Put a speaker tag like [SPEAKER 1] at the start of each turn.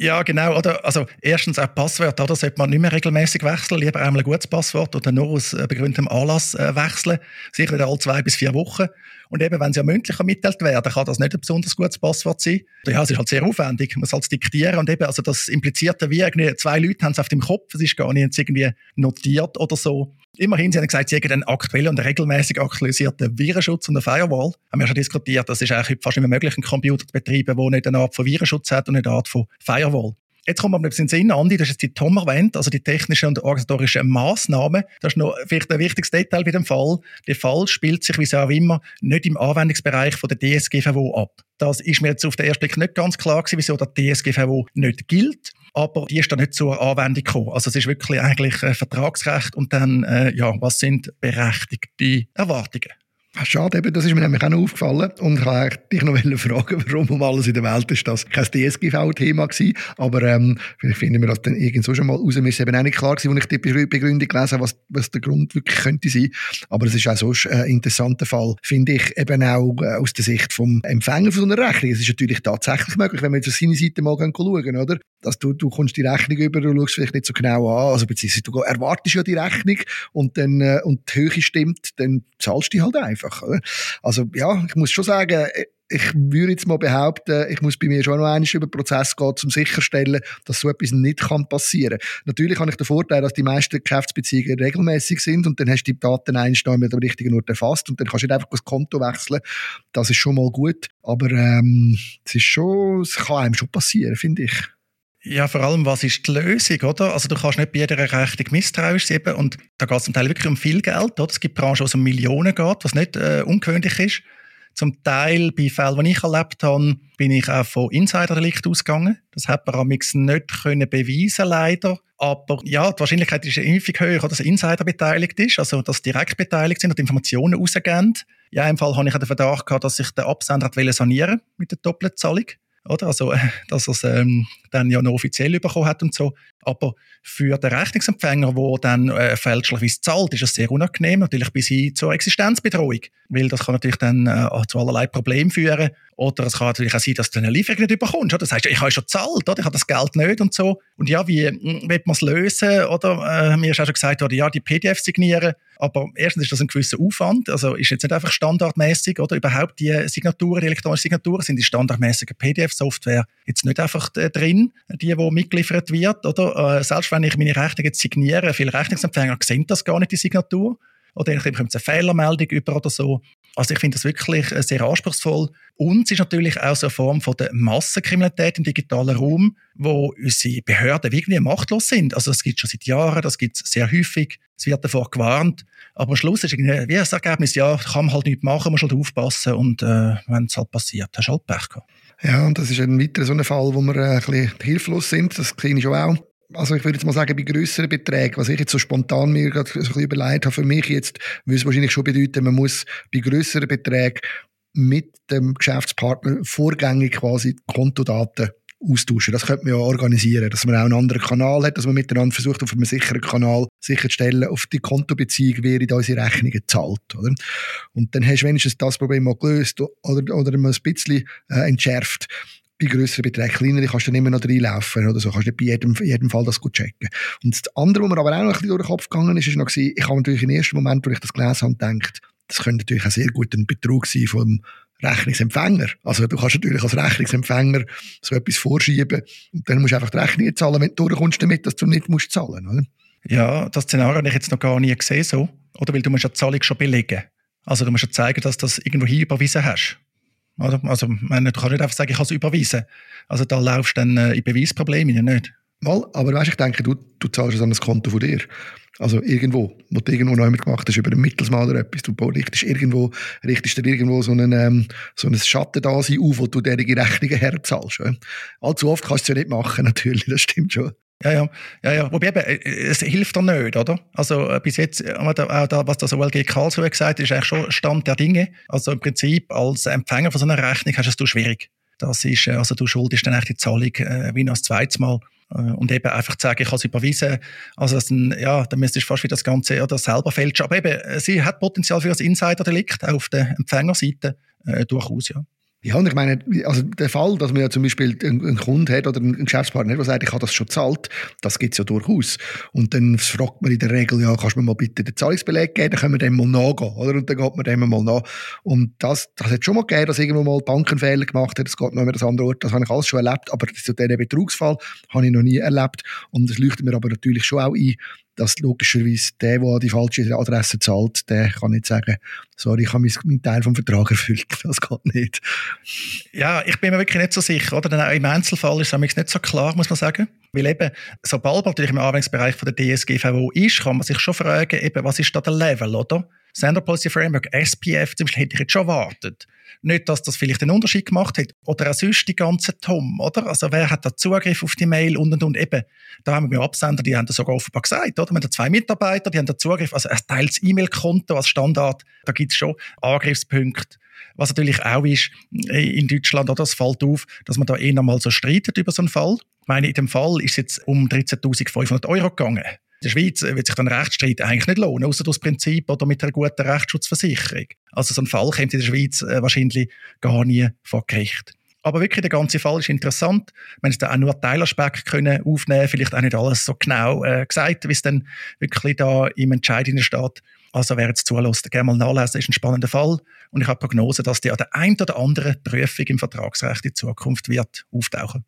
[SPEAKER 1] Ja, genau. Oder, also erstens auch Passwörter, oder sollte man nicht mehr regelmäßig wechseln, lieber einmal ein gutes Passwort oder nur aus äh, begründetem Anlass äh, wechseln, sicher wieder alle zwei bis vier Wochen. Und eben, wenn es ja mündlich mitteilt werden, kann das nicht ein besonders gutes Passwort sein. Ja, es ist halt sehr aufwendig, man soll es diktieren und eben, also das impliziert wie irgendwie zwei Leute haben es auf dem Kopf, es ist gar nicht irgendwie notiert oder so. Immerhin, sie haben gesagt, sie hätten einen aktuellen und regelmäßig aktualisierten Virenschutz und eine Firewall. Haben wir schon diskutiert, das ist eigentlich fast nicht mehr möglich, einen Computer zu betreiben, der nicht eine Art von Virenschutz hat und eine Art von Firewall. Jetzt kommen wir aber in den Sinn, Andi, das ist die Tom erwähnt, also die technischen und organisatorischen Massnahmen. Das ist noch vielleicht ein wichtiges Detail bei dem Fall. Der Fall spielt sich, wie es auch immer, nicht im Anwendungsbereich von der DSGVO ab. Das ist mir jetzt auf den ersten Blick nicht ganz klar gewesen, wieso der DSGVO nicht gilt aber die ist da nicht zur Anwendung gekommen. Also es ist wirklich eigentlich äh, Vertragsrecht und dann, äh, ja, was sind berechtigte Erwartungen?
[SPEAKER 2] Ah, schade, eben, das ist mir nämlich auch noch aufgefallen. Und ich wollte dich noch fragen, warum um alles in der Welt ist das kein DSGV-Thema gewesen. Aber ähm, vielleicht finden wir das dann irgendwo schon mal raus. Mir ist eben auch nicht klar gewesen, als ich die Begründung gelesen habe, was, was der Grund wirklich könnte sein. Aber es ist auch so ein interessanter Fall, finde ich, eben auch äh, aus der Sicht vom Empfänger von so einer Rechnung. Es ist natürlich tatsächlich möglich, wenn wir jetzt auf seine Seite mal schauen, oder? Dass du, du kommst die Rechnung über, du schaust vielleicht nicht so genau an, also beziehungsweise du erwartest ja die Rechnung und dann, äh, und die Höhe stimmt, dann zahlst du die halt einfach einfach. Oder? Also ja, ich muss schon sagen, ich würde jetzt mal behaupten, ich muss bei mir schon noch einmal über den Prozess gehen, um sicherstellen, dass so etwas nicht passieren kann. Natürlich habe ich den Vorteil, dass die meisten Geschäftsbeziehungen regelmäßig sind und dann hast du die Daten einstellen mit dem richtigen Ort erfasst und dann kannst du nicht einfach das Konto wechseln. Das ist schon mal gut. Aber ähm, es ist schon, es kann einem schon passieren, finde ich.
[SPEAKER 1] Ja, vor allem, was ist die Lösung, oder? Also du kannst nicht bei jeder Rechnung misstrauisch sein und da geht es zum Teil wirklich um viel Geld, oder? Es gibt Branchen, wo es um Millionen geht, was nicht äh, ungewöhnlich ist. Zum Teil bei Fällen, die ich erlebt habe, bin ich auch von Insider-Delikt ausgegangen. Das hat man am nicht können beweisen leider. Aber ja, die Wahrscheinlichkeit ist häufig höher, dass Insider beteiligt ist, also dass direkt beteiligt sind und Informationen rausgeben. Ja, im Fall habe ich den Verdacht dass sich der Absender sanieren mit der Doppelzahlung oder? Also, dass er es ähm, dann ja noch offiziell bekommen hat und so. Aber für den Rechnungsempfänger, der dann äh, fälschlicherweise zahlt, ist es sehr unangenehm, natürlich bis hin zur Existenzbedrohung. Weil das kann natürlich dann äh, zu allerlei Problemen führen. Oder es kann natürlich auch sein, dass du eine Lieferung nicht bekommst. Oder? Das heißt, ich habe schon gezahlt, oder? ich habe das Geld nicht und so. Und ja, wie hm, wird man es lösen? Oder äh, mir ist auch schon gesagt worden, ja, die PDF signieren. Aber erstens ist das ein gewisser Aufwand. Also ist jetzt nicht einfach standardmäßig oder überhaupt die Signaturen, die elektronischen Signaturen sind die standardmäßige PDF-Software jetzt nicht einfach äh, drin, die, die mitgeliefert wird, oder? Äh, selbst wenn ich meine Rechnung jetzt signiere, viele Rechnungsempfänger sehen das gar nicht, die Signatur. Oder dann kommt eine Fehlermeldung über oder so. Also ich finde das wirklich äh, sehr anspruchsvoll. Und es ist natürlich auch so eine Form von der Massenkriminalität im digitalen Raum, wo unsere Behörden irgendwie machtlos sind. Also das gibt es schon seit Jahren, das gibt es sehr häufig. Es wird davor gewarnt. Aber am Schluss ist irgendwie wie das Ergebnis, ja, kann man halt nichts machen, muss halt aufpassen. Und äh, wenn es halt passiert, hast du halt Pech gehabt.
[SPEAKER 2] Ja, und das ist ein weiterer so ein Fall, wo wir äh, ein bisschen hilflos sind. Das sehe ich schon auch. Also ich würde jetzt mal sagen, bei grösseren Beträgen, was ich jetzt so spontan mir gerade so ein bisschen überlegt habe, für mich jetzt, würde es wahrscheinlich schon bedeuten, man muss bei grösseren Beträgen mit dem Geschäftspartner vorgängig quasi Kontodaten austauschen. Das könnte man ja organisieren, dass man auch einen anderen Kanal hat, dass man miteinander versucht, auf einem sicheren Kanal sicherzustellen, auf die Kontobeziehung während unsere Rechnungen zahlt. Oder? Und dann hast du wenigstens das Problem mal gelöst oder, oder mal ein bisschen äh, entschärft bei grösseren Beträgen, kleinere kannst du nicht mehr noch reinlaufen oder so, kannst nicht bei jedem, jedem Fall das gut checken. Und das andere, was mir aber auch noch ein bisschen durch den Kopf gegangen ist, ist noch gewesen, ich habe natürlich im ersten Moment, wo ich das gelesen habe, gedacht, das könnte natürlich auch sehr gut ein Betrug sein vom Rechnungsempfänger. Also du kannst natürlich als Rechnungsempfänger so etwas vorschieben und dann musst du einfach die Rechnung zahlen, wenn du durchkommst damit, dass du nicht musst zahlen oder?
[SPEAKER 1] Ja, das Szenario habe ich jetzt noch gar nie gesehen so. Oder weil du musst ja die Zahlung schon belegen. Also du musst ja zeigen, dass du das irgendwo hin überwiesen hast. Also du kannst nicht einfach sagen, ich habe es überwiesen. Also da laufst du dann äh, in Beweisprobleme ja nicht.
[SPEAKER 2] Mal, aber weißt, ich denke, du, du zahlst es an das Konto von dir. Also irgendwo, wo du irgendwo neu gemacht hast, über einen Mittelsmann oder etwas. Du richtest irgendwo, richtest dir irgendwo so einen, ähm, so einen Schatten da auf, wo du derige Rechnungen herzahlst. Ja. Allzu oft kannst du es ja nicht machen, natürlich, das stimmt schon.
[SPEAKER 1] Ja, ja, ja, ja. Wobei eben, äh, es hilft dir nicht, oder? Also äh, bis jetzt, äh, auch da, was das OLG Karlsruhe gesagt hat, ist eigentlich schon Stand der Dinge. Also im Prinzip als Empfänger von so einer Rechnung hast du es schwierig. Das ist, also du schuldest dann echt die Zahlung äh, wie noch das zweite Mal. Und eben einfach zu sagen, ich habe es überwiesen, also das ja, dann müsstest du fast wieder das Ganze oder selber fälschen. Aber eben, sie hat Potenzial für ein Insider-Delikt, auf der Empfängerseite äh, durchaus, ja.
[SPEAKER 2] Ja, und ich meine, also der Fall, dass man ja zum Beispiel einen, Kunden hat oder einen Geschäftspartner hat, der sagt, ich habe das schon zahlt, das gibt es ja durchaus. Und dann fragt man in der Regel, ja, kannst du mir mal bitte den Zahlungsbeleg geben, dann können wir dem mal nachgehen, oder? Und dann geht man dem mal nach. Und das, das hat schon mal gegeben, dass irgendwo mal Bankenfehler gemacht hat, das geht noch mehr das andere Ort, das habe ich alles schon erlebt, aber diesen Betrugsfall habe ich noch nie erlebt. Und es leuchtet mir aber natürlich schon auch ein, dass logischerweise der, der die falsche Adresse zahlt, der kann nicht sagen, sorry, ich habe meinen Teil vom Vertrag erfüllt. Das geht nicht.
[SPEAKER 1] Ja, ich bin mir wirklich nicht so sicher. Oder? Im Einzelfall ist es nicht so klar, muss man sagen. Weil eben, sobald man natürlich im Anwendungsbereich von der DSGVO ist, kann man sich schon fragen, eben, was ist da der Level, oder? Sender Policy Framework, SPF zum Beispiel, hätte ich jetzt schon erwartet. Nicht, dass das vielleicht einen Unterschied gemacht hat. Oder auch sonst die ganze TOM, oder? Also wer hat da Zugriff auf die Mail und und und. Eben, da haben wir Absender, die haben das sogar offenbar gesagt, oder? Wir haben zwei Mitarbeiter, die haben da Zugriff, also ein teils E-Mail-Konto als Standard, da gibt es schon Angriffspunkte. Was natürlich auch ist, in Deutschland, oder, es fällt auf, dass man da eh nochmal so streitet über so einen Fall. Ich meine, in dem Fall ist es jetzt um 13.500 Euro gegangen. Der Schweiz wird sich dann Rechtsstreit eigentlich nicht lohnen, außer das Prinzip oder mit einer guten Rechtsschutzversicherung. Also so ein Fall kommt in der Schweiz äh, wahrscheinlich gar nie vor Gericht. Aber wirklich, der ganze Fall ist interessant. Wir haben da auch nur Teilaspekte können aufnehmen vielleicht auch nicht alles so genau äh, gesagt, wie es dann wirklich da im Entscheid steht. Also wer jetzt zulässt, gerne mal nachlesen, ist ein spannender Fall. Und ich habe Prognose, dass die an der einen oder anderen Prüfung im Vertragsrecht in Zukunft wird auftauchen.